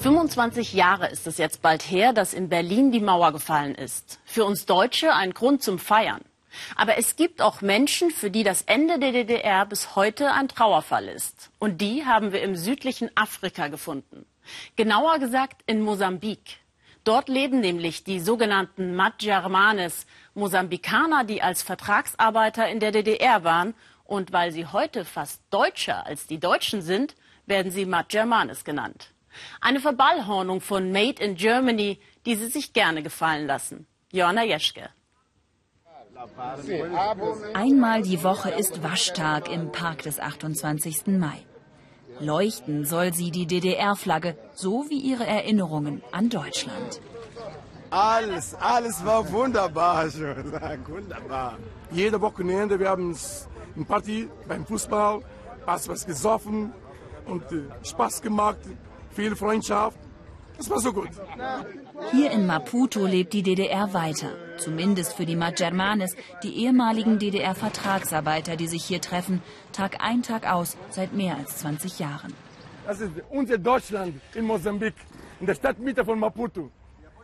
25 Jahre ist es jetzt bald her, dass in Berlin die Mauer gefallen ist. Für uns Deutsche ein Grund zum Feiern. Aber es gibt auch Menschen, für die das Ende der DDR bis heute ein Trauerfall ist. Und die haben wir im südlichen Afrika gefunden. Genauer gesagt in Mosambik. Dort leben nämlich die sogenannten Madjarmanes, Mosambikaner, die als Vertragsarbeiter in der DDR waren. Und weil sie heute fast deutscher als die Deutschen sind, werden sie Madjarmanes genannt. Eine Verballhornung von Made in Germany, die sie sich gerne gefallen lassen. Joanna Jeschke. Einmal die Woche ist Waschtag im Park des 28. Mai. Leuchten soll sie die DDR-Flagge, so wie ihre Erinnerungen an Deutschland. Alles, alles war wunderbar schon. Wunderbar. Jede Wochenende, wir haben eine Party beim Fußball, hast was gesoffen und äh, Spaß gemacht, viel Freundschaft. Das war so gut. Hier in Maputo lebt die DDR weiter. Zumindest für die Majermanes, die ehemaligen DDR-Vertragsarbeiter, die sich hier treffen, Tag ein, Tag aus, seit mehr als 20 Jahren. Das ist unser Deutschland in Mosambik, in der Stadtmitte von Maputo.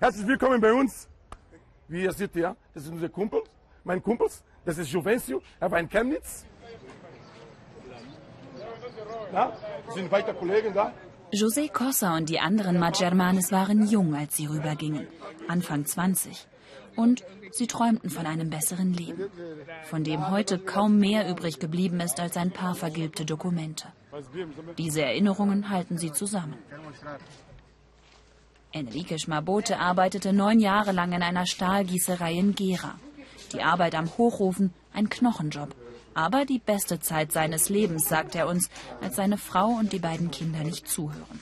Herzlich willkommen bei uns. Wie ihr seht, ja, das ist unser Kumpel, mein Kumpel. Das ist Juvencio, er war in Chemnitz. Ja, sind weiter Kollegen da. José Cossa und die anderen Majermanes waren jung, als sie rübergingen, Anfang 20. Und sie träumten von einem besseren Leben, von dem heute kaum mehr übrig geblieben ist als ein paar vergilbte Dokumente. Diese Erinnerungen halten sie zusammen. Enrique Schmabote arbeitete neun Jahre lang in einer Stahlgießerei in Gera. Die Arbeit am Hochofen, ein Knochenjob. Aber die beste Zeit seines Lebens, sagt er uns, als seine Frau und die beiden Kinder nicht zuhören.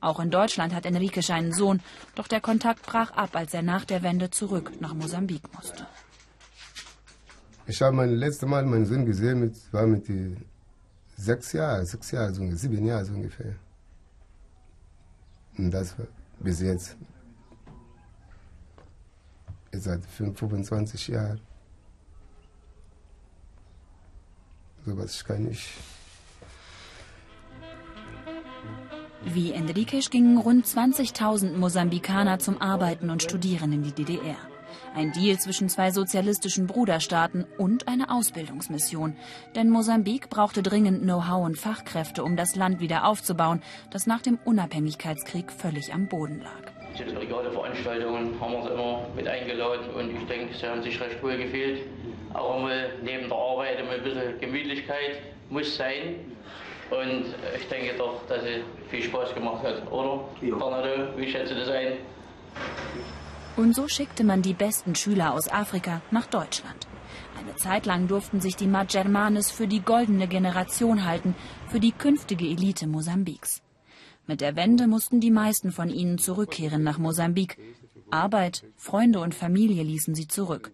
Auch in Deutschland hat Enrique einen Sohn, doch der Kontakt brach ab, als er nach der Wende zurück nach Mosambik musste. Ich habe mein letztes Mal meinen Sohn gesehen, mit, war mit sechs Jahren, sechs Jahre, so, sieben Jahre so ungefähr. Und das war bis jetzt. Seit 25 Jahren. Sowas kann ich. Wie Enriquez gingen rund 20.000 Mosambikaner zum Arbeiten und Studieren in die DDR. Ein Deal zwischen zwei sozialistischen Bruderstaaten und eine Ausbildungsmission. Denn Mosambik brauchte dringend Know-how und Fachkräfte, um das Land wieder aufzubauen, das nach dem Unabhängigkeitskrieg völlig am Boden lag. Zu den Veranstaltungen haben wir sie immer mit eingeladen und ich denke, sie haben sich recht wohl gefühlt. Auch mal neben der Arbeit immer ein bisschen Gemütlichkeit muss sein. Und ich denke doch, dass es viel Spaß gemacht hat, oder? Ja. Bernardo, wie schätzt du das ein? Und so schickte man die besten Schüler aus Afrika nach Deutschland. Eine Zeit lang durften sich die Majermanes für die goldene Generation halten, für die künftige Elite Mosambiks. Mit der Wende mussten die meisten von ihnen zurückkehren nach Mosambik. Arbeit, Freunde und Familie ließen sie zurück.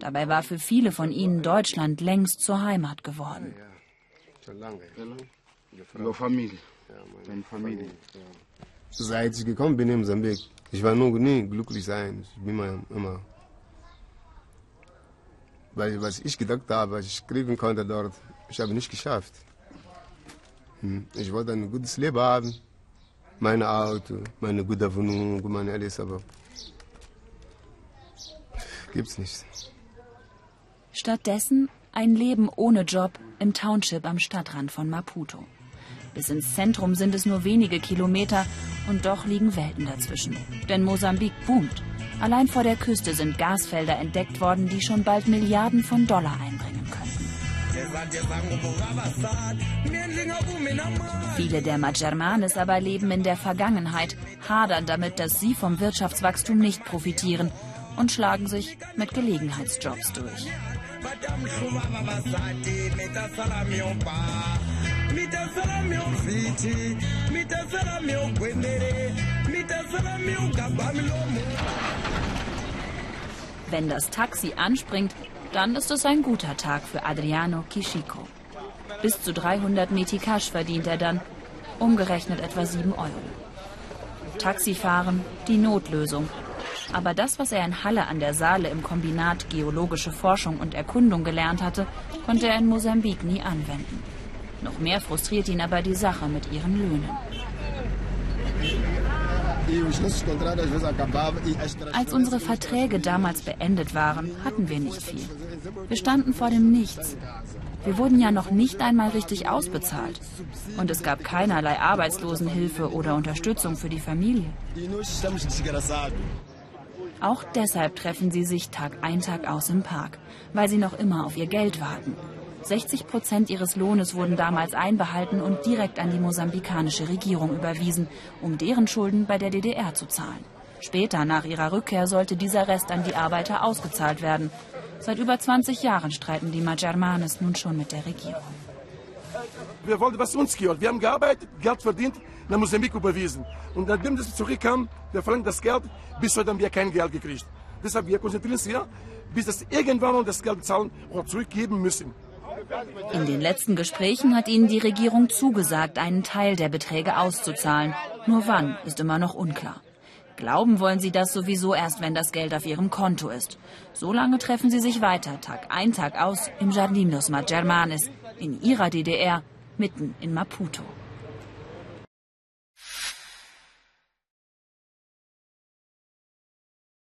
Dabei war für viele von ihnen Deutschland längst zur Heimat geworden. Seit ich gekommen bin in Mosambik, ich war noch nie glücklich sein. Ich bin immer, immer weil was ich gedacht habe, was ich kriegen konnte dort, ich habe nicht geschafft. Hm, ich wollte ein gutes Leben haben mein Auto, meine gute Wohnung, meine alles, aber gibt's nicht. Stattdessen ein Leben ohne Job im Township am Stadtrand von Maputo. Bis ins Zentrum sind es nur wenige Kilometer und doch liegen Welten dazwischen. Denn Mosambik boomt. Allein vor der Küste sind Gasfelder entdeckt worden, die schon bald Milliarden von Dollar einbringen könnten. Viele der Majermanes aber leben in der Vergangenheit, hadern damit, dass sie vom Wirtschaftswachstum nicht profitieren und schlagen sich mit Gelegenheitsjobs durch. Wenn das Taxi anspringt, dann ist es ein guter Tag für Adriano Kishiko. Bis zu 300 Metikash verdient er dann, umgerechnet etwa 7 Euro. Taxifahren, die Notlösung. Aber das, was er in Halle an der Saale im Kombinat Geologische Forschung und Erkundung gelernt hatte, konnte er in Mosambik nie anwenden. Noch mehr frustriert ihn aber die Sache mit ihren Löhnen. Als unsere Verträge damals beendet waren, hatten wir nicht viel. Wir standen vor dem Nichts. Wir wurden ja noch nicht einmal richtig ausbezahlt. Und es gab keinerlei Arbeitslosenhilfe oder Unterstützung für die Familie. Auch deshalb treffen sie sich Tag ein, Tag aus im Park, weil sie noch immer auf ihr Geld warten. 60 Prozent ihres Lohnes wurden damals einbehalten und direkt an die mosambikanische Regierung überwiesen, um deren Schulden bei der DDR zu zahlen. Später, nach ihrer Rückkehr, sollte dieser Rest an die Arbeiter ausgezahlt werden. Seit über 20 Jahren streiten die Majarmanes nun schon mit der Regierung. Wir wollten, was uns gehört. Wir haben gearbeitet, Geld verdient, nach Mosambik überwiesen. Und nachdem das zurückkam, wir verlangen das Geld, bis heute haben wir kein Geld gekriegt. Deshalb wir konzentrieren uns hier, bis das irgendwann mal das Geld zahlen oder zurückgeben müssen. In den letzten Gesprächen hat ihnen die Regierung zugesagt, einen Teil der Beträge auszuzahlen. Nur wann, ist immer noch unklar. Glauben wollen sie das sowieso erst, wenn das Geld auf ihrem Konto ist. So lange treffen sie sich weiter, Tag ein, Tag aus, im Jardim dos Magermanes, in ihrer DDR, mitten in Maputo.